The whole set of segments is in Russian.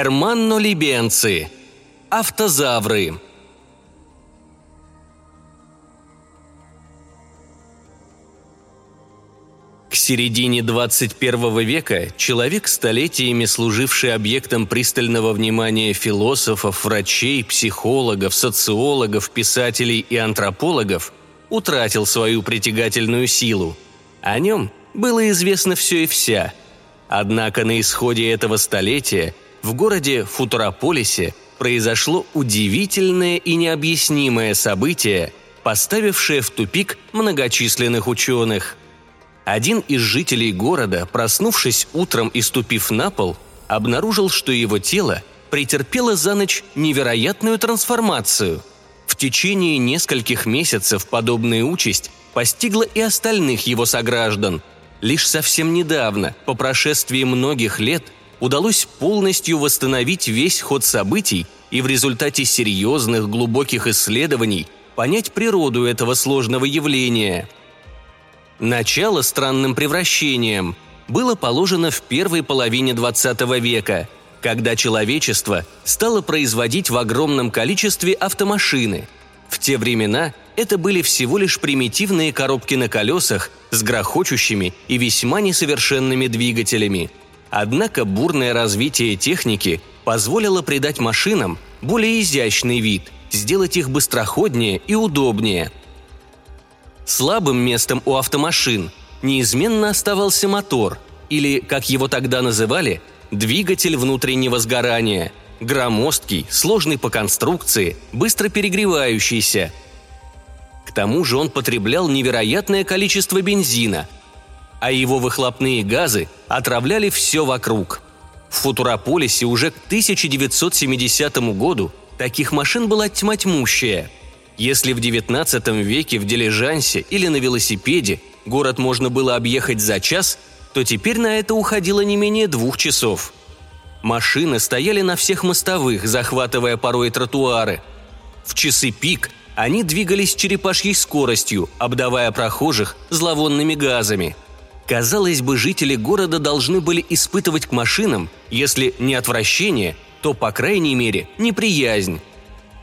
Эрманно либенцы. Автозавры. К середине 21 века человек, столетиями служивший объектом пристального внимания философов, врачей, психологов, социологов, писателей и антропологов, утратил свою притягательную силу. О нем было известно все и вся. Однако на исходе этого столетия в городе Футурополисе произошло удивительное и необъяснимое событие, поставившее в тупик многочисленных ученых – один из жителей города, проснувшись утром и ступив на пол, обнаружил, что его тело претерпело за ночь невероятную трансформацию. В течение нескольких месяцев подобная участь постигла и остальных его сограждан. Лишь совсем недавно, по прошествии многих лет, удалось полностью восстановить весь ход событий и в результате серьезных глубоких исследований понять природу этого сложного явления – Начало странным превращением было положено в первой половине XX века, когда человечество стало производить в огромном количестве автомашины. В те времена это были всего лишь примитивные коробки на колесах с грохочущими и весьма несовершенными двигателями. Однако бурное развитие техники позволило придать машинам более изящный вид, сделать их быстроходнее и удобнее – Слабым местом у автомашин неизменно оставался мотор, или, как его тогда называли, двигатель внутреннего сгорания, громоздкий, сложный по конструкции, быстро перегревающийся. К тому же он потреблял невероятное количество бензина, а его выхлопные газы отравляли все вокруг. В Футурополисе уже к 1970 году таких машин была тьма тьмущая – если в XIX веке в дилижансе или на велосипеде город можно было объехать за час, то теперь на это уходило не менее двух часов. Машины стояли на всех мостовых, захватывая порой тротуары. В часы пик они двигались черепашьей скоростью, обдавая прохожих зловонными газами. Казалось бы, жители города должны были испытывать к машинам, если не отвращение, то, по крайней мере, неприязнь.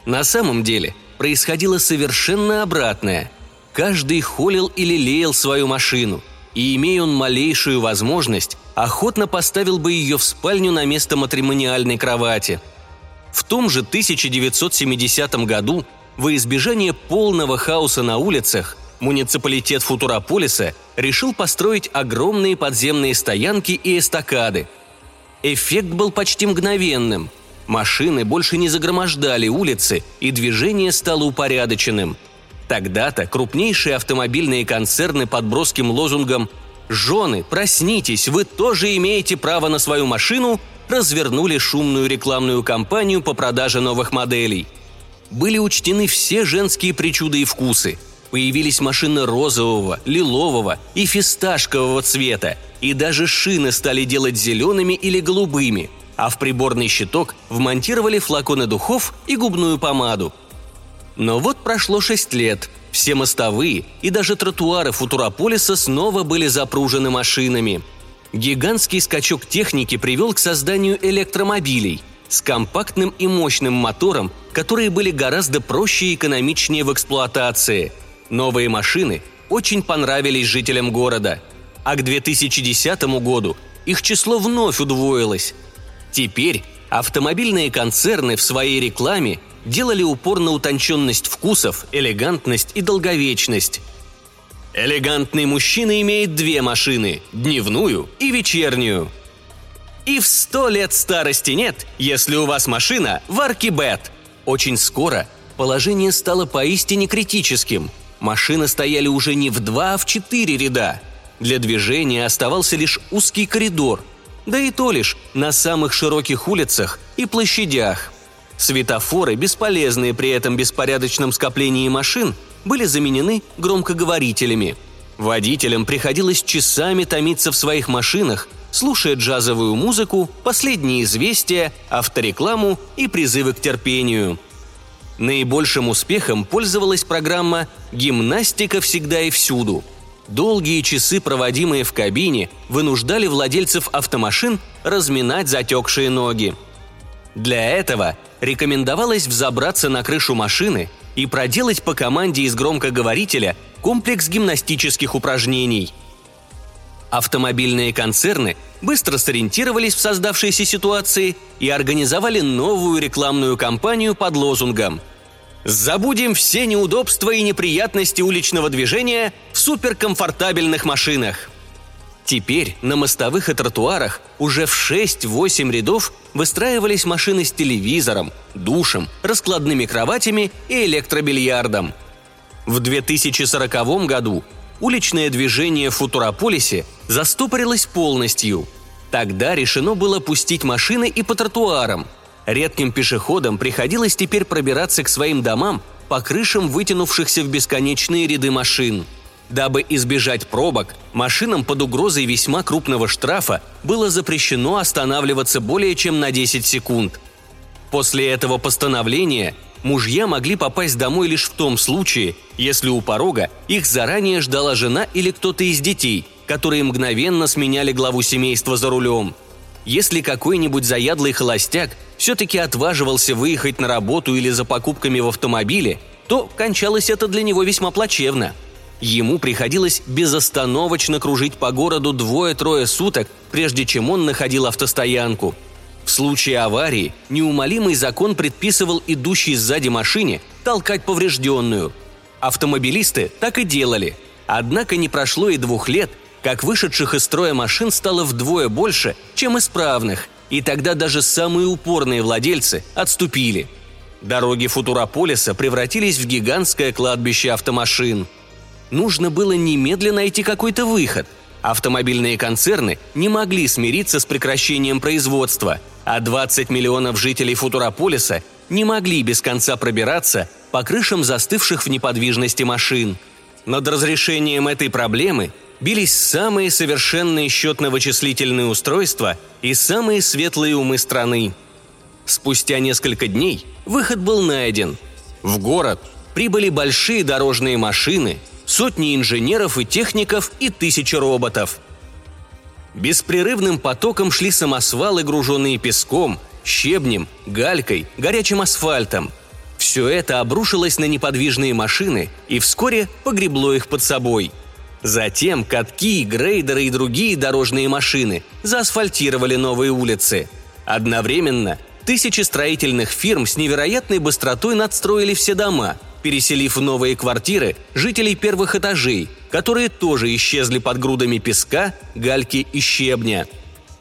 На самом деле – происходило совершенно обратное. Каждый холил или лелеял свою машину, и, имея он малейшую возможность, охотно поставил бы ее в спальню на место матримониальной кровати. В том же 1970 году, во избежание полного хаоса на улицах, муниципалитет Футурополиса решил построить огромные подземные стоянки и эстакады. Эффект был почти мгновенным – Машины больше не загромождали улицы, и движение стало упорядоченным. Тогда-то крупнейшие автомобильные концерны под броским лозунгом «Жены, проснитесь, вы тоже имеете право на свою машину» развернули шумную рекламную кампанию по продаже новых моделей. Были учтены все женские причуды и вкусы. Появились машины розового, лилового и фисташкового цвета, и даже шины стали делать зелеными или голубыми – а в приборный щиток вмонтировали флаконы духов и губную помаду. Но вот прошло шесть лет, все мостовые и даже тротуары Футурополиса снова были запружены машинами. Гигантский скачок техники привел к созданию электромобилей с компактным и мощным мотором, которые были гораздо проще и экономичнее в эксплуатации. Новые машины очень понравились жителям города, а к 2010 году их число вновь удвоилось, Теперь автомобильные концерны в своей рекламе делали упор на утонченность вкусов, элегантность и долговечность. Элегантный мужчина имеет две машины – дневную и вечернюю. И в сто лет старости нет, если у вас машина в Аркибет. Очень скоро положение стало поистине критическим. Машины стояли уже не в два, а в четыре ряда. Для движения оставался лишь узкий коридор – да и то лишь на самых широких улицах и площадях. Светофоры, бесполезные при этом беспорядочном скоплении машин, были заменены громкоговорителями. Водителям приходилось часами томиться в своих машинах, слушая джазовую музыку, последние известия, авторекламу и призывы к терпению. Наибольшим успехом пользовалась программа «Гимнастика всегда и всюду», Долгие часы, проводимые в кабине, вынуждали владельцев автомашин разминать затекшие ноги. Для этого рекомендовалось взобраться на крышу машины и проделать по команде из громкоговорителя комплекс гимнастических упражнений. Автомобильные концерны быстро сориентировались в создавшейся ситуации и организовали новую рекламную кампанию под лозунгом «Забудем все неудобства и неприятности уличного движения в суперкомфортабельных машинах». Теперь на мостовых и тротуарах уже в 6-8 рядов выстраивались машины с телевизором, душем, раскладными кроватями и электробильярдом. В 2040 году уличное движение в Футурополисе застопорилось полностью. Тогда решено было пустить машины и по тротуарам. Редким пешеходам приходилось теперь пробираться к своим домам по крышам вытянувшихся в бесконечные ряды машин – Дабы избежать пробок, машинам под угрозой весьма крупного штрафа было запрещено останавливаться более чем на 10 секунд. После этого постановления мужья могли попасть домой лишь в том случае, если у порога их заранее ждала жена или кто-то из детей, которые мгновенно сменяли главу семейства за рулем. Если какой-нибудь заядлый холостяк все-таки отваживался выехать на работу или за покупками в автомобиле, то кончалось это для него весьма плачевно – Ему приходилось безостановочно кружить по городу двое-трое суток, прежде чем он находил автостоянку. В случае аварии неумолимый закон предписывал идущей сзади машине толкать поврежденную. Автомобилисты так и делали. Однако не прошло и двух лет, как вышедших из строя машин стало вдвое больше, чем исправных, и тогда даже самые упорные владельцы отступили. Дороги Футурополиса превратились в гигантское кладбище автомашин – Нужно было немедленно найти какой-то выход. Автомобильные концерны не могли смириться с прекращением производства, а 20 миллионов жителей Футурополиса не могли без конца пробираться по крышам застывших в неподвижности машин. Над разрешением этой проблемы бились самые совершенные счетно-вычислительные устройства и самые светлые умы страны. Спустя несколько дней выход был найден. В город прибыли большие дорожные машины – сотни инженеров и техников и тысячи роботов. Беспрерывным потоком шли самосвалы, груженные песком, щебнем, галькой, горячим асфальтом. Все это обрушилось на неподвижные машины и вскоре погребло их под собой. Затем катки, грейдеры и другие дорожные машины заасфальтировали новые улицы. Одновременно тысячи строительных фирм с невероятной быстротой надстроили все дома – переселив в новые квартиры жителей первых этажей, которые тоже исчезли под грудами песка, гальки и щебня.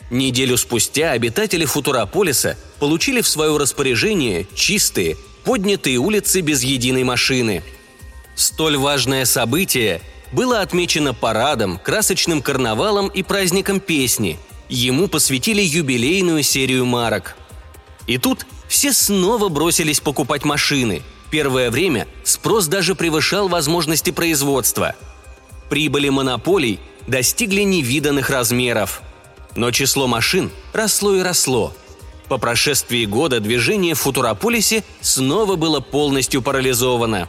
Неделю спустя обитатели Футурополиса получили в свое распоряжение чистые, поднятые улицы без единой машины. Столь важное событие было отмечено парадом, красочным карнавалом и праздником песни. Ему посвятили юбилейную серию марок. И тут все снова бросились покупать машины – первое время спрос даже превышал возможности производства. Прибыли монополий достигли невиданных размеров. Но число машин росло и росло. По прошествии года движение в Футурополисе снова было полностью парализовано.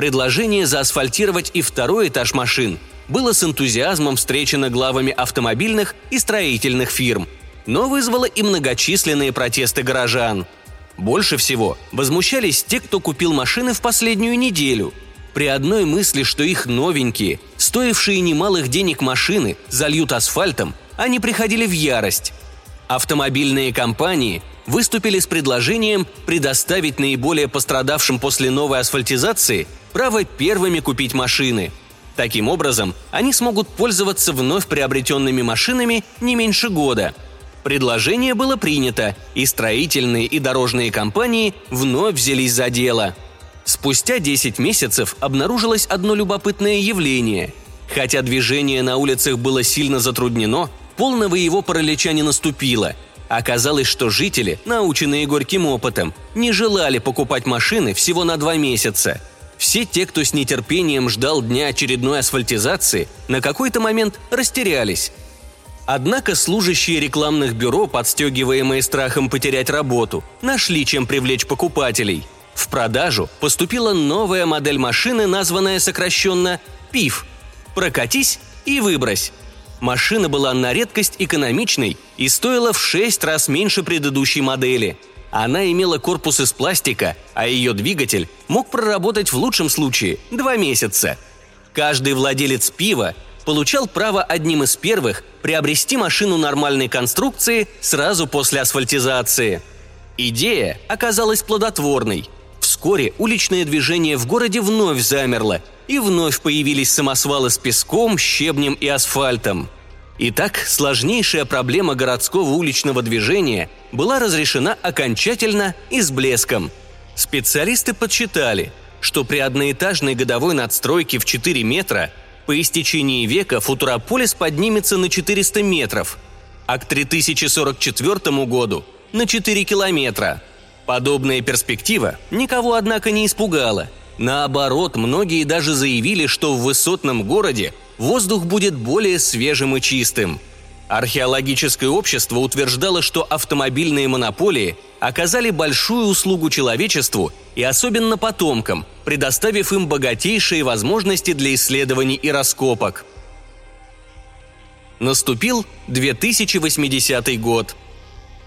Предложение заасфальтировать и второй этаж машин было с энтузиазмом встречено главами автомобильных и строительных фирм, но вызвало и многочисленные протесты горожан – больше всего возмущались те, кто купил машины в последнюю неделю. При одной мысли, что их новенькие, стоившие немалых денег машины, зальют асфальтом, они приходили в ярость. Автомобильные компании выступили с предложением предоставить наиболее пострадавшим после новой асфальтизации право первыми купить машины. Таким образом, они смогут пользоваться вновь приобретенными машинами не меньше года – Предложение было принято, и строительные и дорожные компании вновь взялись за дело. Спустя 10 месяцев обнаружилось одно любопытное явление. Хотя движение на улицах было сильно затруднено, полного его паралича не наступило. Оказалось, что жители, наученные горьким опытом, не желали покупать машины всего на два месяца. Все те, кто с нетерпением ждал дня очередной асфальтизации, на какой-то момент растерялись. Однако служащие рекламных бюро, подстегиваемые страхом потерять работу, нашли чем привлечь покупателей. В продажу поступила новая модель машины, названная сокращенно «ПИФ» – «Прокатись и выбрось». Машина была на редкость экономичной и стоила в 6 раз меньше предыдущей модели. Она имела корпус из пластика, а ее двигатель мог проработать в лучшем случае два месяца. Каждый владелец пива получал право одним из первых приобрести машину нормальной конструкции сразу после асфальтизации. Идея оказалась плодотворной. Вскоре уличное движение в городе вновь замерло, и вновь появились самосвалы с песком, щебнем и асфальтом. Итак, сложнейшая проблема городского уличного движения была разрешена окончательно и с блеском. Специалисты подсчитали, что при одноэтажной годовой надстройке в 4 метра по истечении века Футурополис поднимется на 400 метров, а к 3044 году – на 4 километра. Подобная перспектива никого, однако, не испугала. Наоборот, многие даже заявили, что в высотном городе воздух будет более свежим и чистым. Археологическое общество утверждало, что автомобильные монополии оказали большую услугу человечеству и особенно потомкам, предоставив им богатейшие возможности для исследований и раскопок. Наступил 2080 год –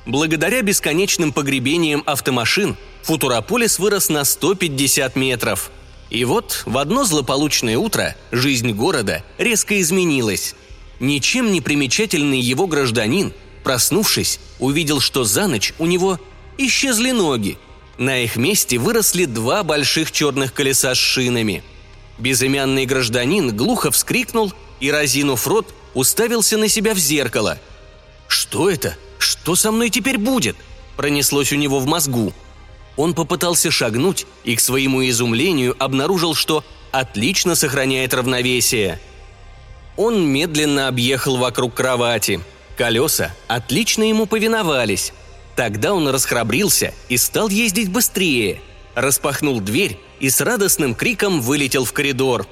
Благодаря бесконечным погребениям автомашин Футурополис вырос на 150 метров. И вот в одно злополучное утро жизнь города резко изменилась. Ничем не примечательный его гражданин, проснувшись, увидел, что за ночь у него исчезли ноги. На их месте выросли два больших черных колеса с шинами. Безымянный гражданин глухо вскрикнул и, разинув рот, уставился на себя в зеркало. «Что это?» «Что со мной теперь будет?» – пронеслось у него в мозгу. Он попытался шагнуть и, к своему изумлению, обнаружил, что отлично сохраняет равновесие. Он медленно объехал вокруг кровати. Колеса отлично ему повиновались. Тогда он расхрабрился и стал ездить быстрее. Распахнул дверь и с радостным криком вылетел в коридор.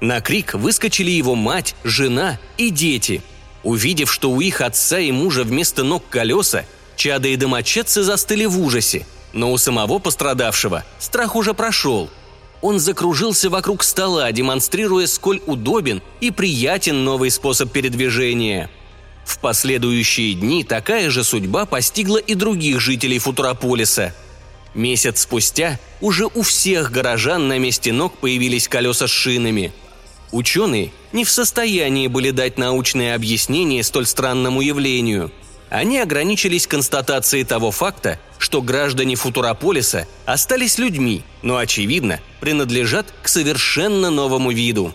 На крик выскочили его мать, жена и дети – Увидев, что у их отца и мужа вместо ног колеса, чада и домочадцы застыли в ужасе, но у самого пострадавшего страх уже прошел. Он закружился вокруг стола, демонстрируя, сколь удобен и приятен новый способ передвижения. В последующие дни такая же судьба постигла и других жителей Футурополиса. Месяц спустя уже у всех горожан на месте ног появились колеса с шинами – Ученые не в состоянии были дать научное объяснение столь странному явлению. Они ограничились констатацией того факта, что граждане Футурополиса остались людьми, но, очевидно, принадлежат к совершенно новому виду.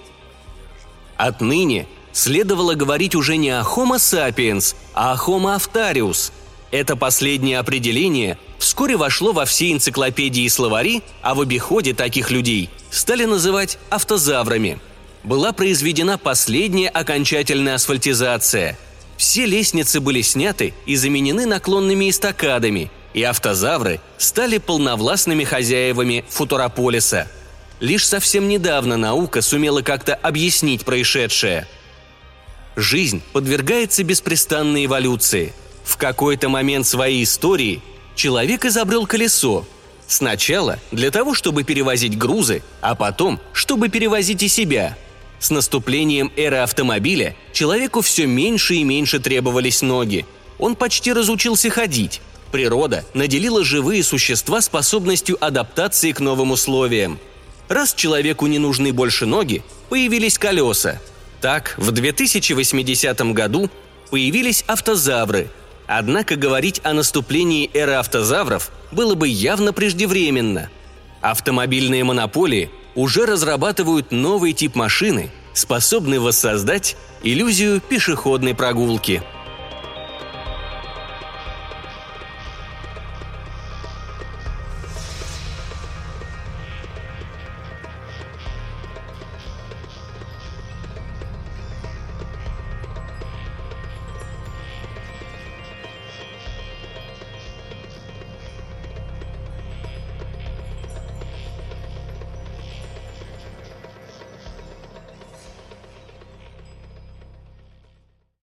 Отныне следовало говорить уже не о Homo sapiens, а о Homo aftarius. Это последнее определение вскоре вошло во все энциклопедии и словари, а в обиходе таких людей стали называть автозаврами – была произведена последняя окончательная асфальтизация. Все лестницы были сняты и заменены наклонными эстакадами, и автозавры стали полновластными хозяевами Футурополиса. Лишь совсем недавно наука сумела как-то объяснить происшедшее. Жизнь подвергается беспрестанной эволюции. В какой-то момент своей истории человек изобрел колесо, Сначала для того, чтобы перевозить грузы, а потом, чтобы перевозить и себя – с наступлением эры автомобиля человеку все меньше и меньше требовались ноги. Он почти разучился ходить. Природа наделила живые существа способностью адаптации к новым условиям. Раз человеку не нужны больше ноги, появились колеса. Так, в 2080 году появились автозавры. Однако говорить о наступлении эры автозавров было бы явно преждевременно. Автомобильные монополии уже разрабатывают новый тип машины, способный воссоздать иллюзию пешеходной прогулки –